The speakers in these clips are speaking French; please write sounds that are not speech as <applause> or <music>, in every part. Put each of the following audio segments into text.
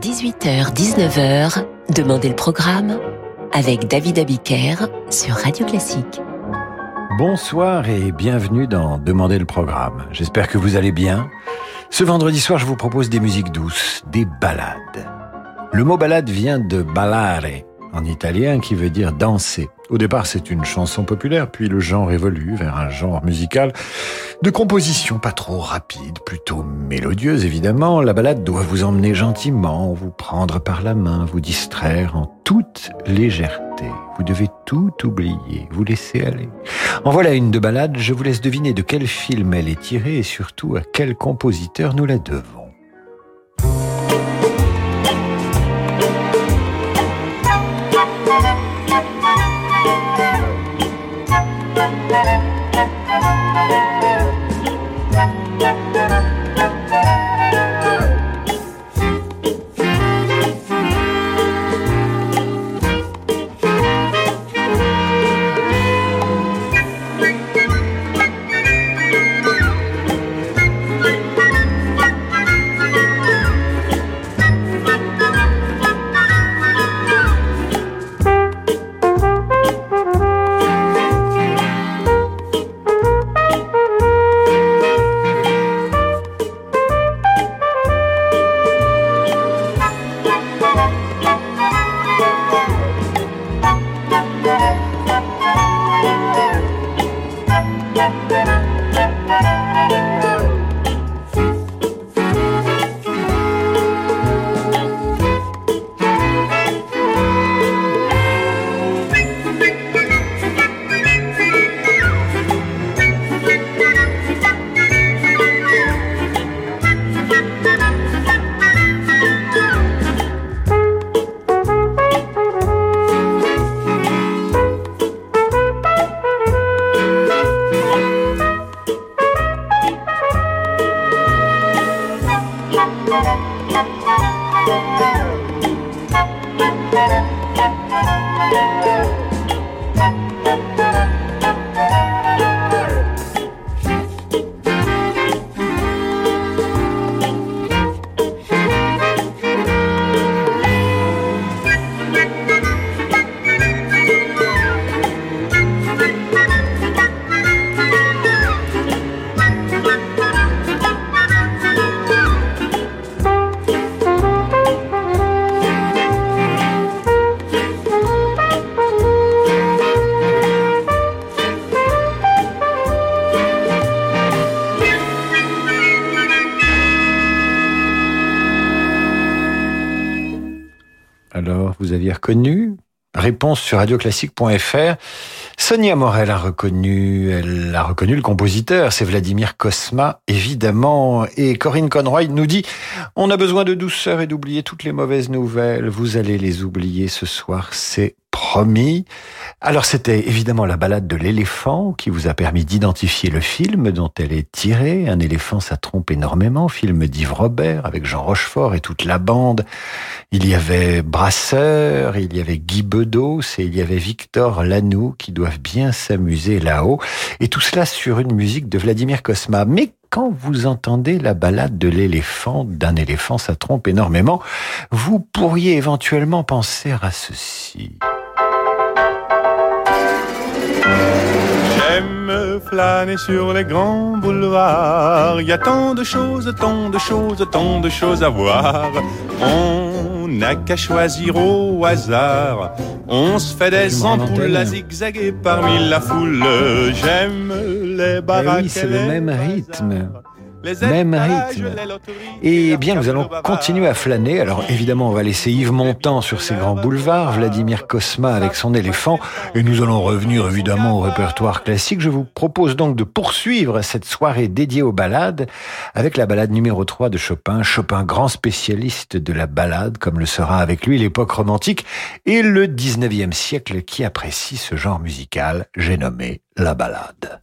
18h-19h, Demandez le programme avec David Abiker sur Radio Classique. Bonsoir et bienvenue dans Demandez le programme. J'espère que vous allez bien. Ce vendredi soir, je vous propose des musiques douces, des ballades. Le mot balade vient de ballare, en italien, qui veut dire danser. Au départ, c'est une chanson populaire, puis le genre évolue vers un genre musical de composition pas trop rapide, plutôt mélodieuse évidemment. La balade doit vous emmener gentiment, vous prendre par la main, vous distraire en toute légèreté. Vous devez tout oublier, vous laisser aller. En voilà une de balade, je vous laisse deviner de quel film elle est tirée et surtout à quel compositeur nous la devons. radioclassique.fr. Sonia Morel a reconnu, elle a reconnu le compositeur, c'est Vladimir Kosma, évidemment. Et Corinne Conroy nous dit, on a besoin de douceur et d'oublier toutes les mauvaises nouvelles. Vous allez les oublier ce soir, c'est promis. Alors c'était évidemment la balade de l'éléphant qui vous a permis d'identifier le film dont elle est tirée. Un éléphant, ça trompe énormément. Film d'Yves Robert avec Jean Rochefort et toute la bande. Il y avait Brasseur, il y avait Guy Bedos et il y avait Victor Lanoux qui doivent bien s'amuser là-haut. Et tout cela sur une musique de Vladimir Kosma. Mais quand vous entendez la balade de l'éléphant, d'un éléphant, ça trompe énormément, vous pourriez éventuellement penser à ceci. J'aime flâner sur les grands boulevards. Il y a tant de choses, tant de choses, tant de choses à voir. On n'a qu'à choisir au hasard. On se fait des ampoules à zigzaguer parmi la foule. J'aime les baraques. Eh oui, c'est le même rythme même rythme. Et bien, nous allons continuer à flâner. Alors évidemment, on va laisser Yves Montand sur ses grands boulevards, Vladimir Kosma avec son éléphant, et nous allons revenir évidemment au répertoire classique. Je vous propose donc de poursuivre cette soirée dédiée aux ballades avec la balade numéro 3 de Chopin. Chopin, grand spécialiste de la balade, comme le sera avec lui l'époque romantique et le 19e siècle qui apprécie ce genre musical, j'ai nommé la balade.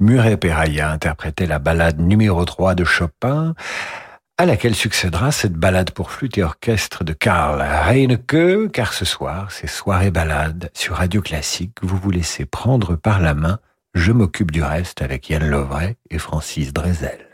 Muret Peraya interprétait la ballade numéro 3 de Chopin, à laquelle succédera cette ballade pour flûte et orchestre de Karl Reinecke, car ce soir, c'est soirée balade sur Radio Classique. Vous vous laissez prendre par la main. Je m'occupe du reste avec Yann Lovray et Francis Drezel.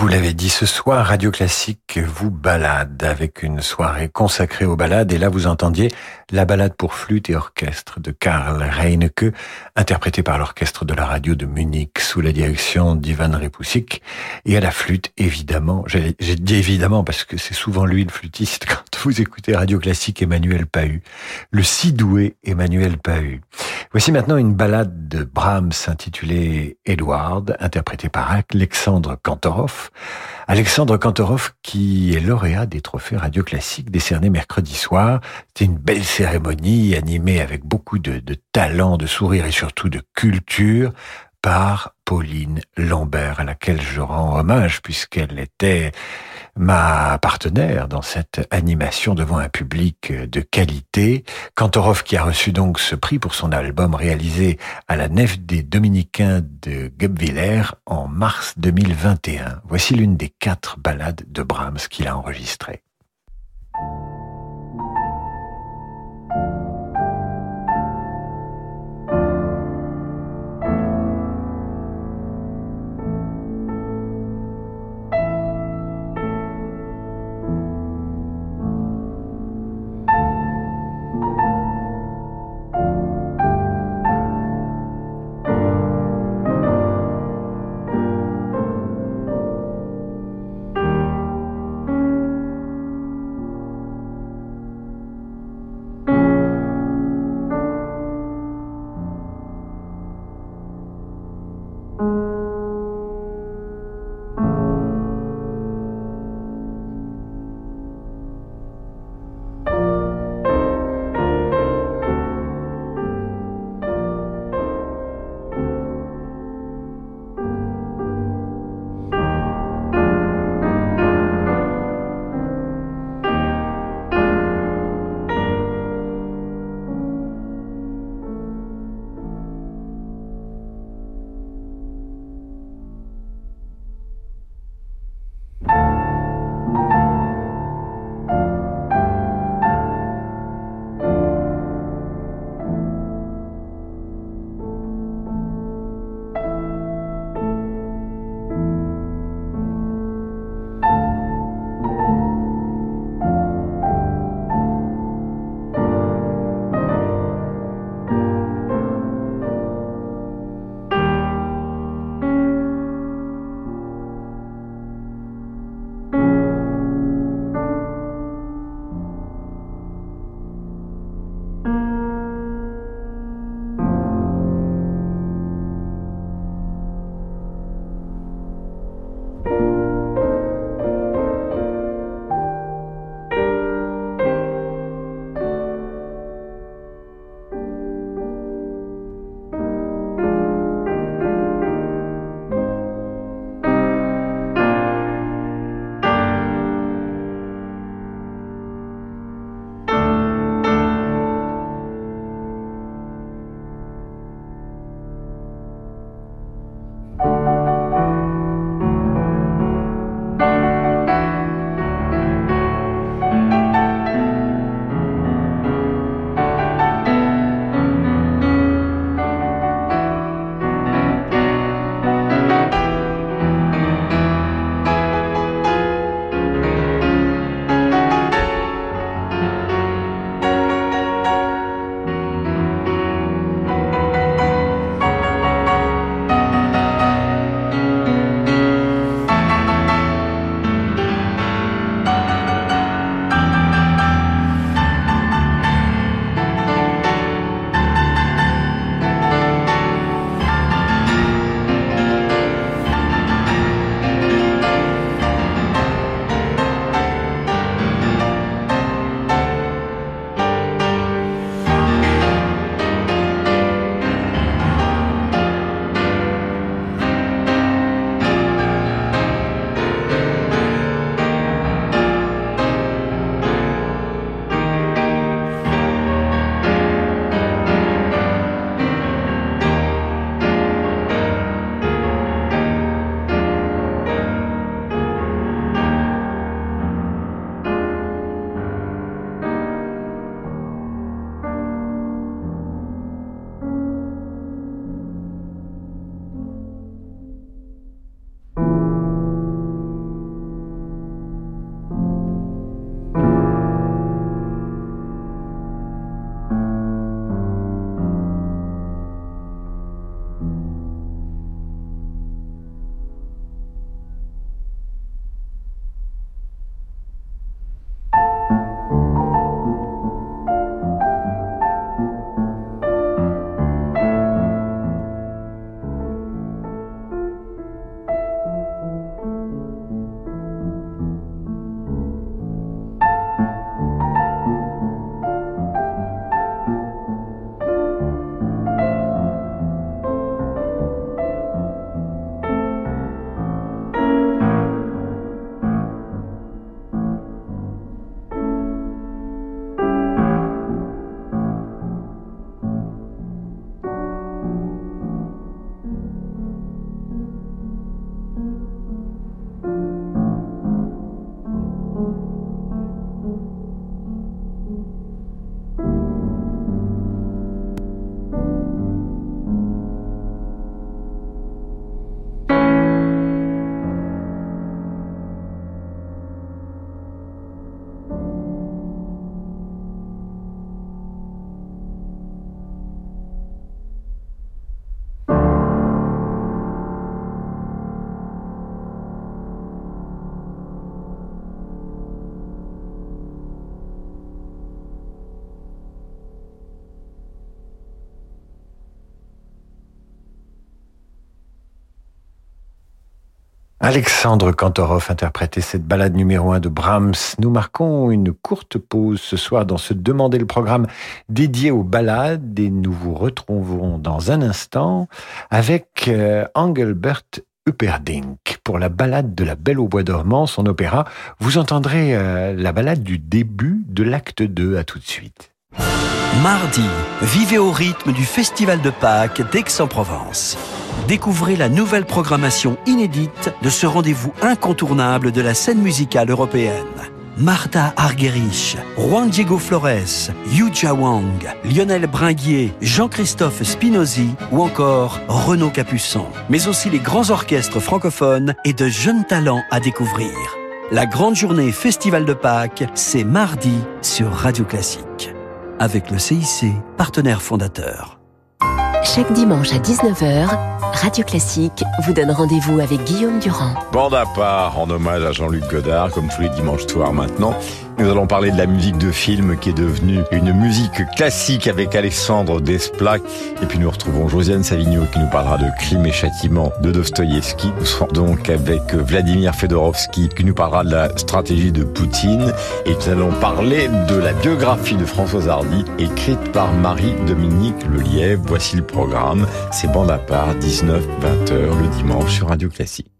Vous l'avais dit, ce soir, Radio Classique vous balade avec une soirée consacrée aux balades. Et là, vous entendiez la balade pour flûte et orchestre de Karl Reinecke, interprétée par l'orchestre de la radio de Munich sous la direction d'Ivan Repusik. Et à la flûte, évidemment, j'ai dit évidemment parce que c'est souvent lui le flûtiste <laughs> quand vous écoutez Radio Classique, Emmanuel Pahu. Le si doué Emmanuel Pahu. Voici maintenant une balade de Brahms intitulée Edward, interprétée par Alexandre Kantorov. Alexandre Kantorov qui lauréat des trophées radio classiques décernés mercredi soir. C'était une belle cérémonie animée avec beaucoup de talent, de sourire et surtout de culture par Pauline Lambert, à laquelle je rends hommage puisqu'elle était ma partenaire dans cette animation devant un public de qualité. Kantorov qui a reçu donc ce prix pour son album réalisé à la nef des Dominicains de Guebwiller en mars 2021. Voici l'une des quatre ballades de Brahms qu'il a enregistrées. Alexandre Kantorov interprétait cette balade numéro un de Brahms. Nous marquons une courte pause ce soir dans ce Demander le programme dédié aux balades et nous vous retrouvons dans un instant avec euh, Engelbert Hupperdinck pour la balade de la Belle au Bois dormant, son opéra. Vous entendrez euh, la balade du début de l'acte 2. À tout de suite. Mardi, vivez au rythme du Festival de Pâques d'Aix-en-Provence. Découvrez la nouvelle programmation inédite de ce rendez-vous incontournable de la scène musicale européenne. Martha Argerich, Juan Diego Flores, Yuja Wang, Lionel Bringuier, Jean-Christophe Spinozzi ou encore Renaud Capuçon, mais aussi les grands orchestres francophones et de jeunes talents à découvrir. La grande journée Festival de Pâques, c'est mardi sur Radio Classique. Avec le CIC, partenaire fondateur. Chaque dimanche à 19h, Radio Classique vous donne rendez-vous avec Guillaume Durand. Bande à part, en hommage à Jean-Luc Godard, comme tous les dimanches soirs maintenant. Nous allons parler de la musique de film qui est devenue une musique classique avec Alexandre Desplat. Et puis nous retrouvons Josiane Savigno qui nous parlera de Crime et Châtiment de Dostoïevski. Nous serons donc avec Vladimir Fedorovski qui nous parlera de la stratégie de Poutine. Et nous allons parler de la biographie de Françoise Hardy écrite par Marie-Dominique Lelièvre. Voici le programme. C'est bande à part, 19-20h le dimanche sur Radio Classique.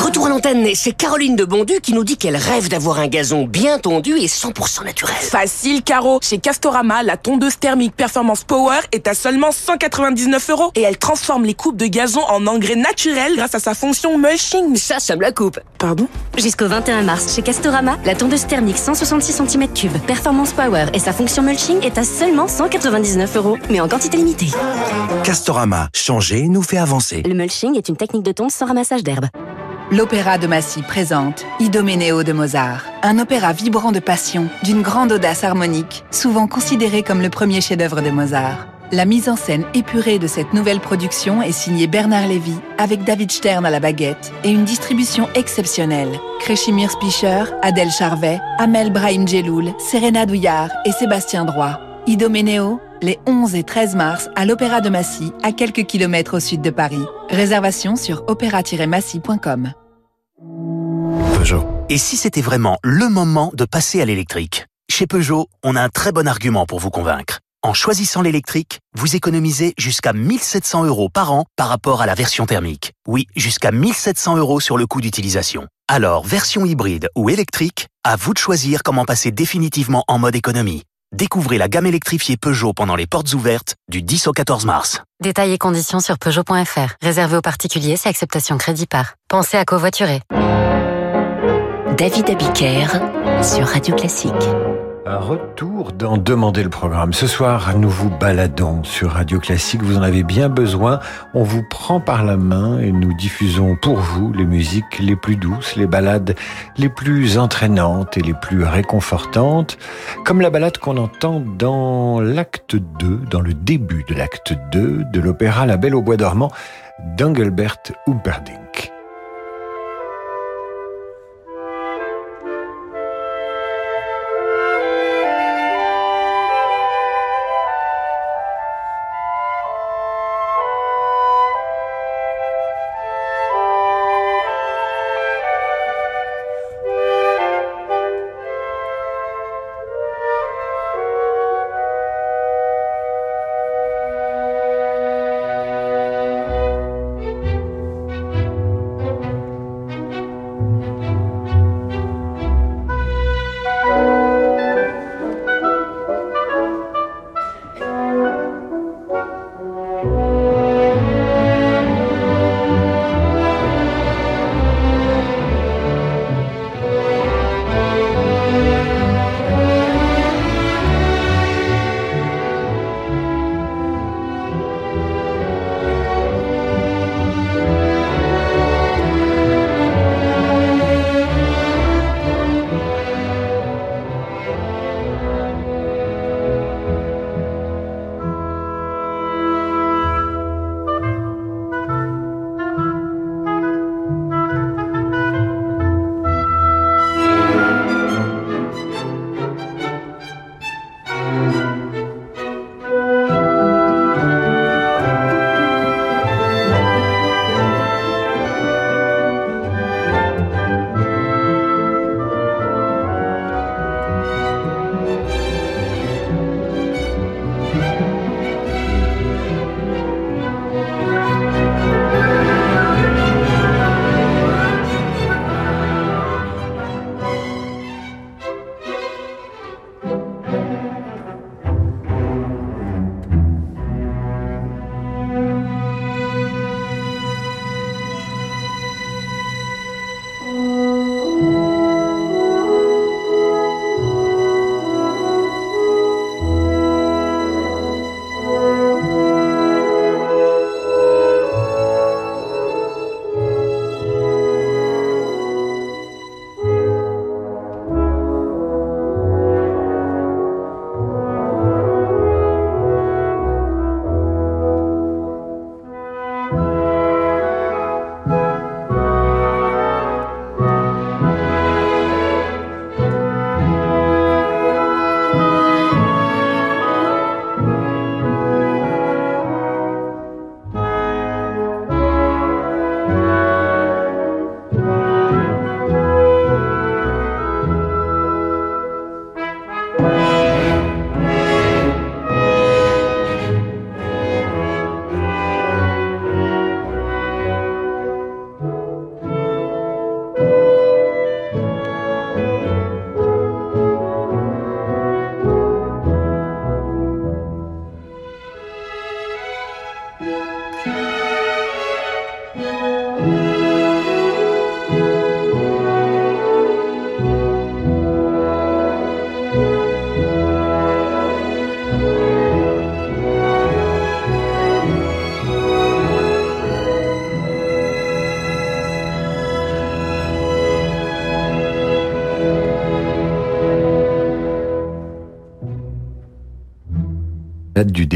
Retour à l'antenne, c'est Caroline de Bondu qui nous dit qu'elle rêve d'avoir un gazon bien tondu et 100% naturel. Facile, Caro. Chez Castorama, la tondeuse thermique Performance Power est à seulement 199 euros et elle transforme les coupes de gazon en engrais naturels grâce à sa fonction mulching. Ça, ça me la coupe. Pardon? Jusqu'au 21 mars, chez Castorama, la tondeuse thermique 166 cm3 Performance Power et sa fonction mulching est à seulement 199 euros, mais en quantité limitée. Castorama, changer nous fait avancer. Le mulching est une technique de tonte sans ramassage d'herbe. L'Opéra de Massy présente Idoménéo de Mozart, un opéra vibrant de passion, d'une grande audace harmonique, souvent considéré comme le premier chef-d'œuvre de Mozart. La mise en scène épurée de cette nouvelle production est signée Bernard Lévy, avec David Stern à la baguette, et une distribution exceptionnelle. Kreshimir Spicher, Adèle Charvet, Amel Brahim Djeloul, Serena Douillard et Sébastien Droit. Idoménéo, les 11 et 13 mars à l'Opéra de Massy, à quelques kilomètres au sud de Paris. Réservation sur opéra-massy.com. Peugeot. Et si c'était vraiment le moment de passer à l'électrique? Chez Peugeot, on a un très bon argument pour vous convaincre. En choisissant l'électrique, vous économisez jusqu'à 1700 euros par an par rapport à la version thermique. Oui, jusqu'à 1700 euros sur le coût d'utilisation. Alors, version hybride ou électrique, à vous de choisir comment passer définitivement en mode économie. Découvrez la gamme électrifiée Peugeot pendant les portes ouvertes du 10 au 14 mars. Détails et conditions sur Peugeot.fr. Réservé aux particuliers, c'est acceptation crédit par. Pensez à covoiturer. David Abiker sur Radio Classique. Un retour dans Demander le programme. Ce soir, nous vous baladons sur Radio Classique. Vous en avez bien besoin. On vous prend par la main et nous diffusons pour vous les musiques les plus douces, les balades les plus entraînantes et les plus réconfortantes. Comme la balade qu'on entend dans l'acte 2, dans le début de l'acte 2 de l'opéra La Belle au Bois dormant d'Engelbert Humperdinck.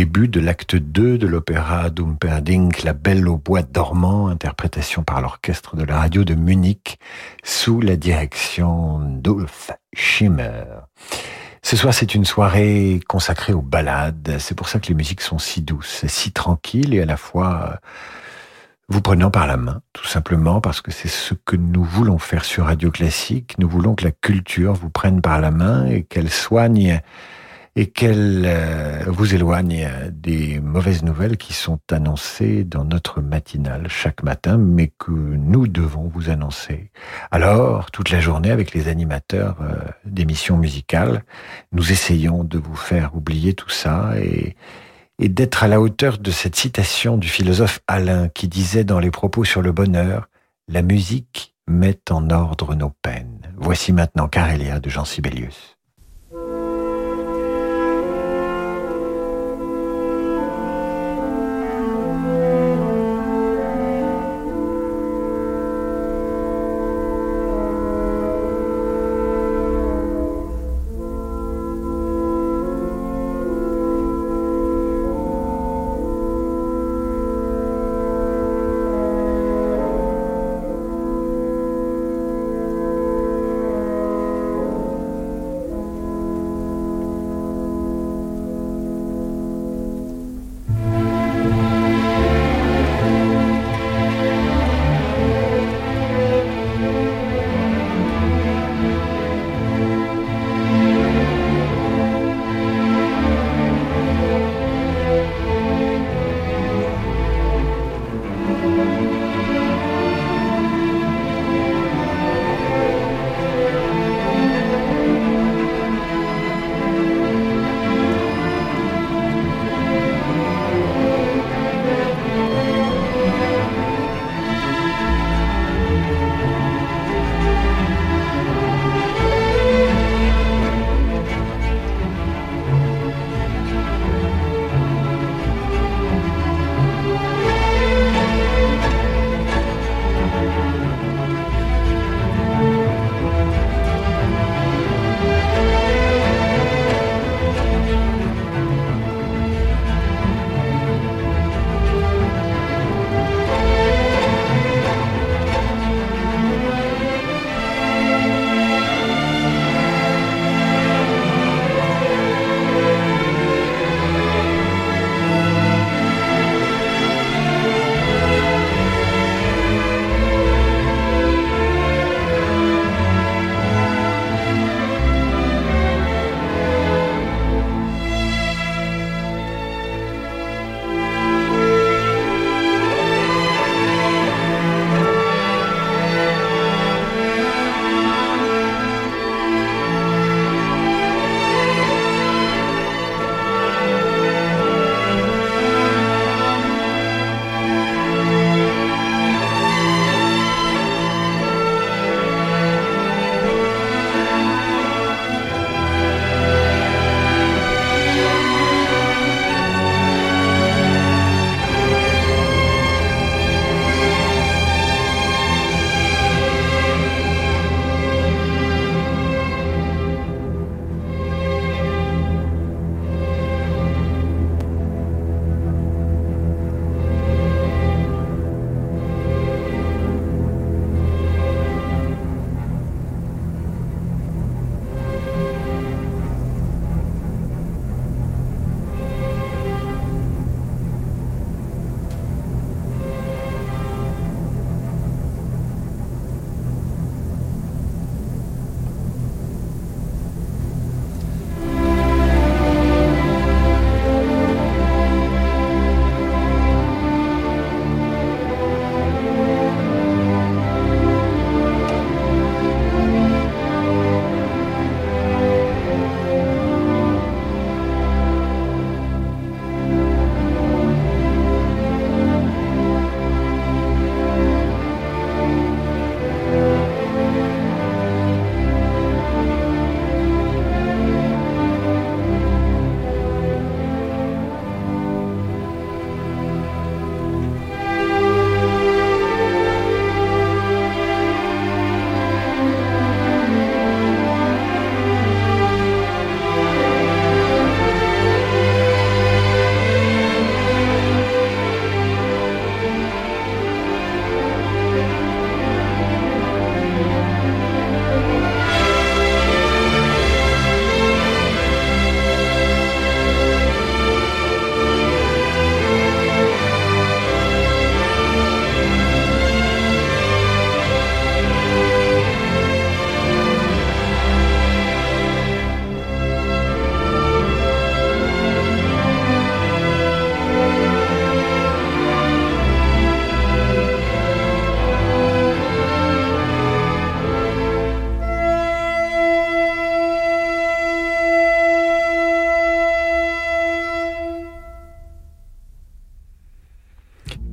Début de l'acte 2 de l'opéra d'Umperdinck, La Belle au bois dormant, interprétation par l'orchestre de la radio de Munich, sous la direction d'Ulf Schimmer. Ce soir, c'est une soirée consacrée aux ballades. C'est pour ça que les musiques sont si douces, si tranquilles et à la fois vous prenant par la main, tout simplement parce que c'est ce que nous voulons faire sur Radio Classique. Nous voulons que la culture vous prenne par la main et qu'elle soigne et qu'elle euh, vous éloigne des mauvaises nouvelles qui sont annoncées dans notre matinale chaque matin, mais que nous devons vous annoncer. Alors, toute la journée, avec les animateurs euh, d'émissions musicales, nous essayons de vous faire oublier tout ça et, et d'être à la hauteur de cette citation du philosophe Alain qui disait dans les propos sur le bonheur, La musique met en ordre nos peines. Voici maintenant Carélia de Jean Sibelius.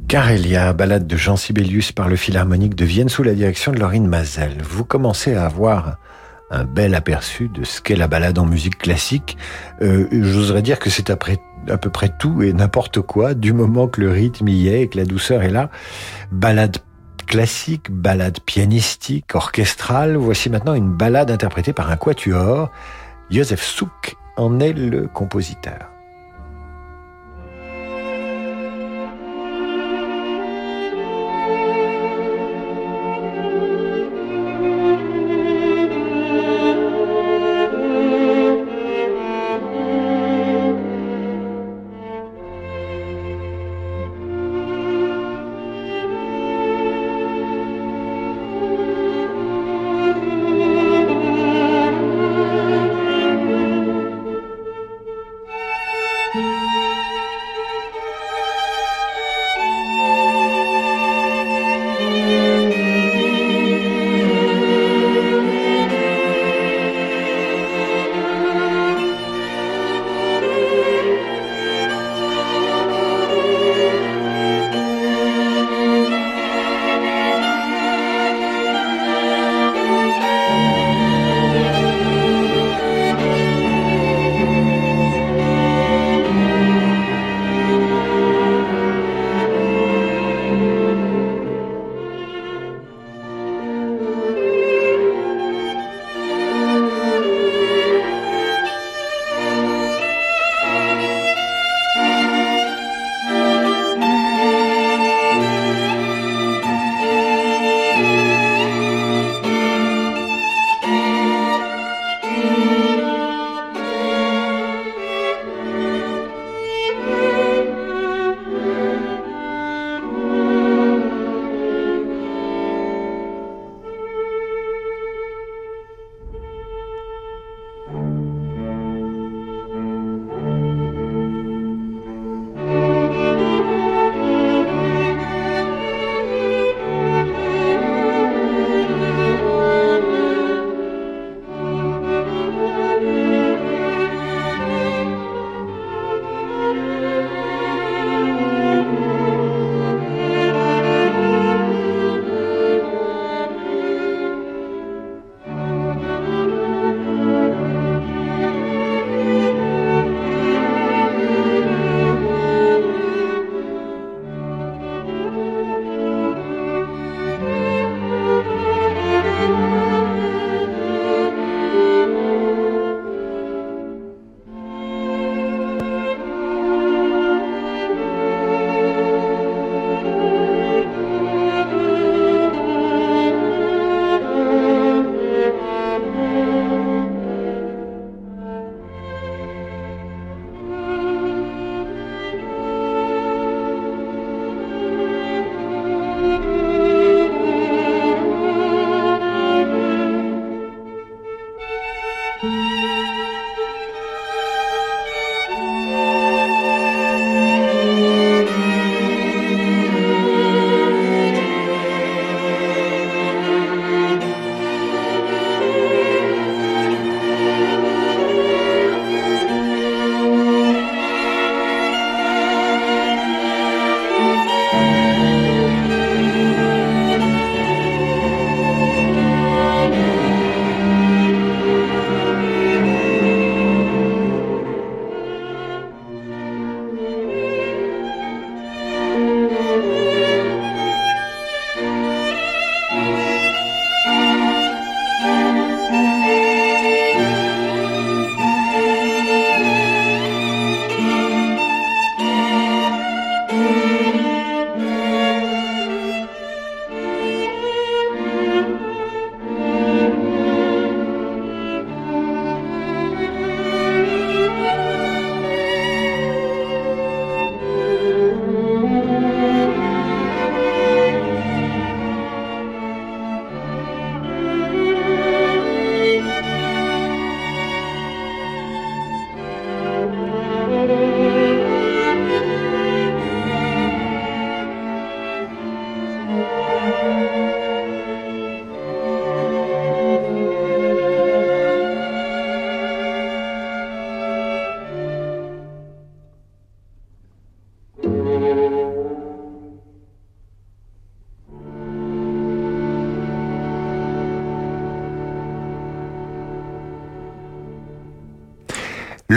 Carélia, balade de Jean Sibelius par le Philharmonique de Vienne sous la direction de Laurine Mazel. Vous commencez à avoir un bel aperçu de ce qu'est la balade en musique classique. Euh, J'oserais dire que c'est à peu près tout et n'importe quoi, du moment que le rythme y est et que la douceur est là. Balade classique, balade pianistique, orchestrale. Voici maintenant une balade interprétée par un quatuor. Joseph Souk en est le compositeur.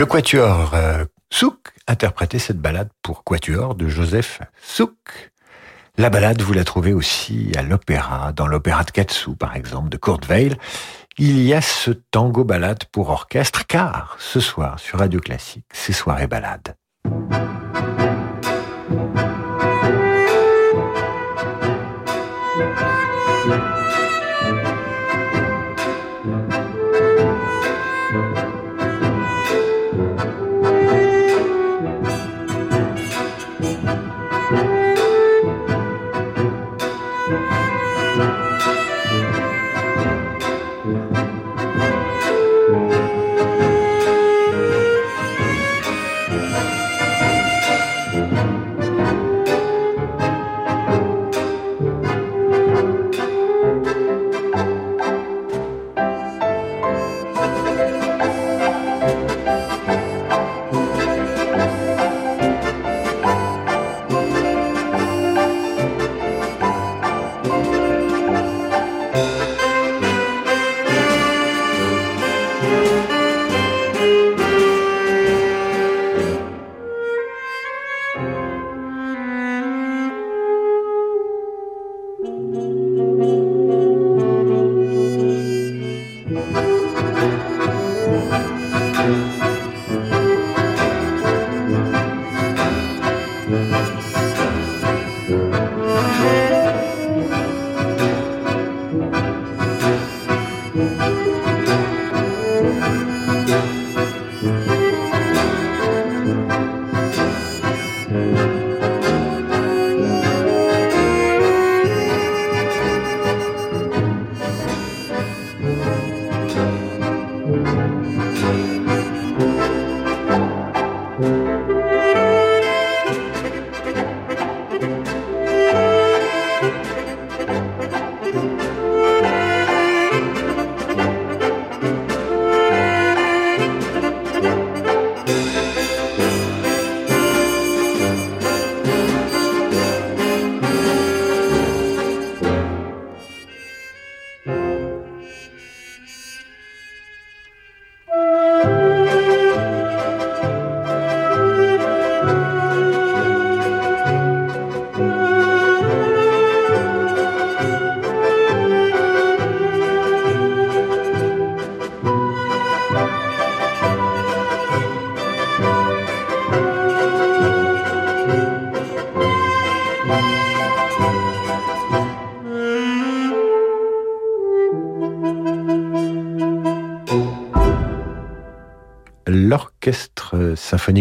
Le quatuor euh, Souk interprétait cette balade pour quatuor de Joseph Souk. La balade, vous la trouvez aussi à l'opéra, dans l'opéra de Katsu, par exemple, de Kurt Weill. Il y a ce tango balade pour orchestre, car ce soir, sur Radio Classique, c'est soirée balade.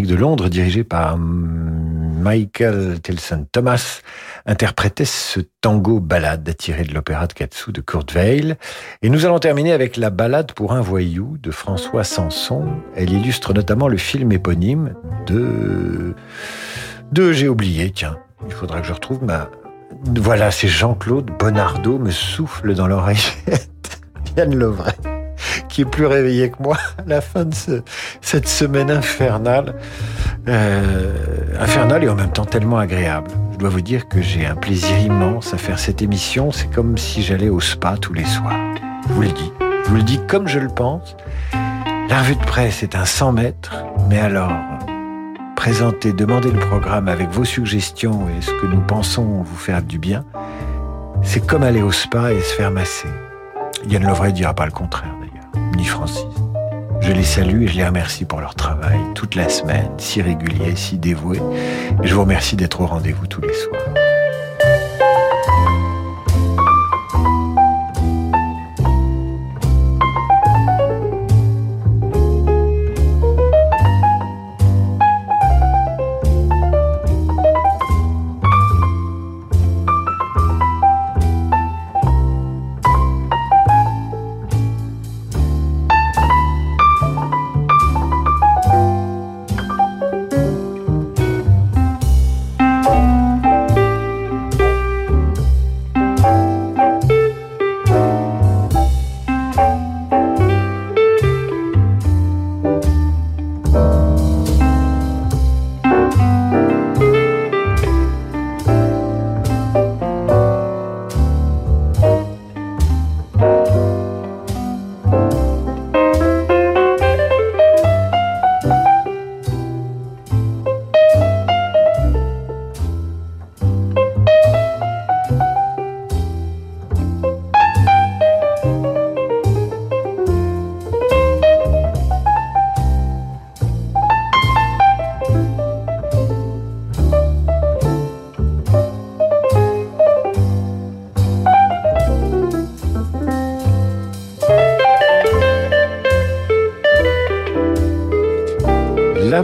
De Londres, dirigé par Michael Tilson Thomas, interprétait ce tango ballade tiré de l'opéra de Katsu de Kurt Weill. Et nous allons terminer avec la ballade pour un voyou de François Sanson. Elle illustre notamment le film éponyme de... de J'ai oublié, tiens. Il faudra que je retrouve ma... Voilà, c'est Jean-Claude Bonardo me souffle dans l'oreillette. <laughs> Yann Lovray qui est plus réveillé que moi à la fin de cette semaine infernale. Euh, infernale et en même temps tellement agréable. Je dois vous dire que j'ai un plaisir immense à faire cette émission. C'est comme si j'allais au spa tous les soirs. Je vous le dis. Je vous le dis comme je le pense. La revue de presse est un 100 mètres, mais alors, présenter, demander le programme avec vos suggestions et ce que nous pensons vous faire du bien, c'est comme aller au spa et se faire masser. Yann Lovray dira pas le contraire Francis. Je les salue et je les remercie pour leur travail toute la semaine, si régulier, si dévoué. Et je vous remercie d'être au rendez-vous tous les soirs.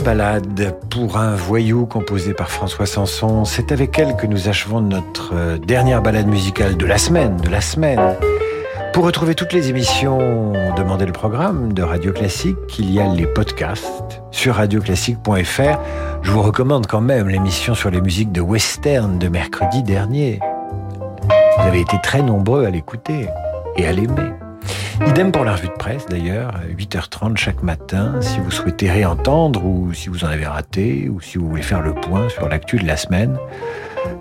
Balade pour un voyou composé par François Sanson, c'est avec elle que nous achevons notre euh, dernière balade musicale de la semaine, de la semaine. Pour retrouver toutes les émissions, demandez le programme de Radio Classique, il y a les podcasts sur radioclassique.fr. Je vous recommande quand même l'émission sur les musiques de western de mercredi dernier. Vous avez été très nombreux à l'écouter et à l'aimer. Idem pour la revue de presse d'ailleurs, 8h30 chaque matin, si vous souhaitez réentendre ou si vous en avez raté ou si vous voulez faire le point sur l'actu de la semaine,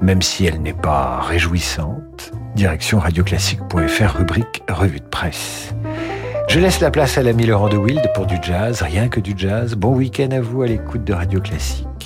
même si elle n'est pas réjouissante. Direction radioclassique.fr, rubrique revue de presse. Je laisse la place à l'ami Laurent de Wild pour du jazz, rien que du jazz. Bon week-end à vous à l'écoute de Radio Classique.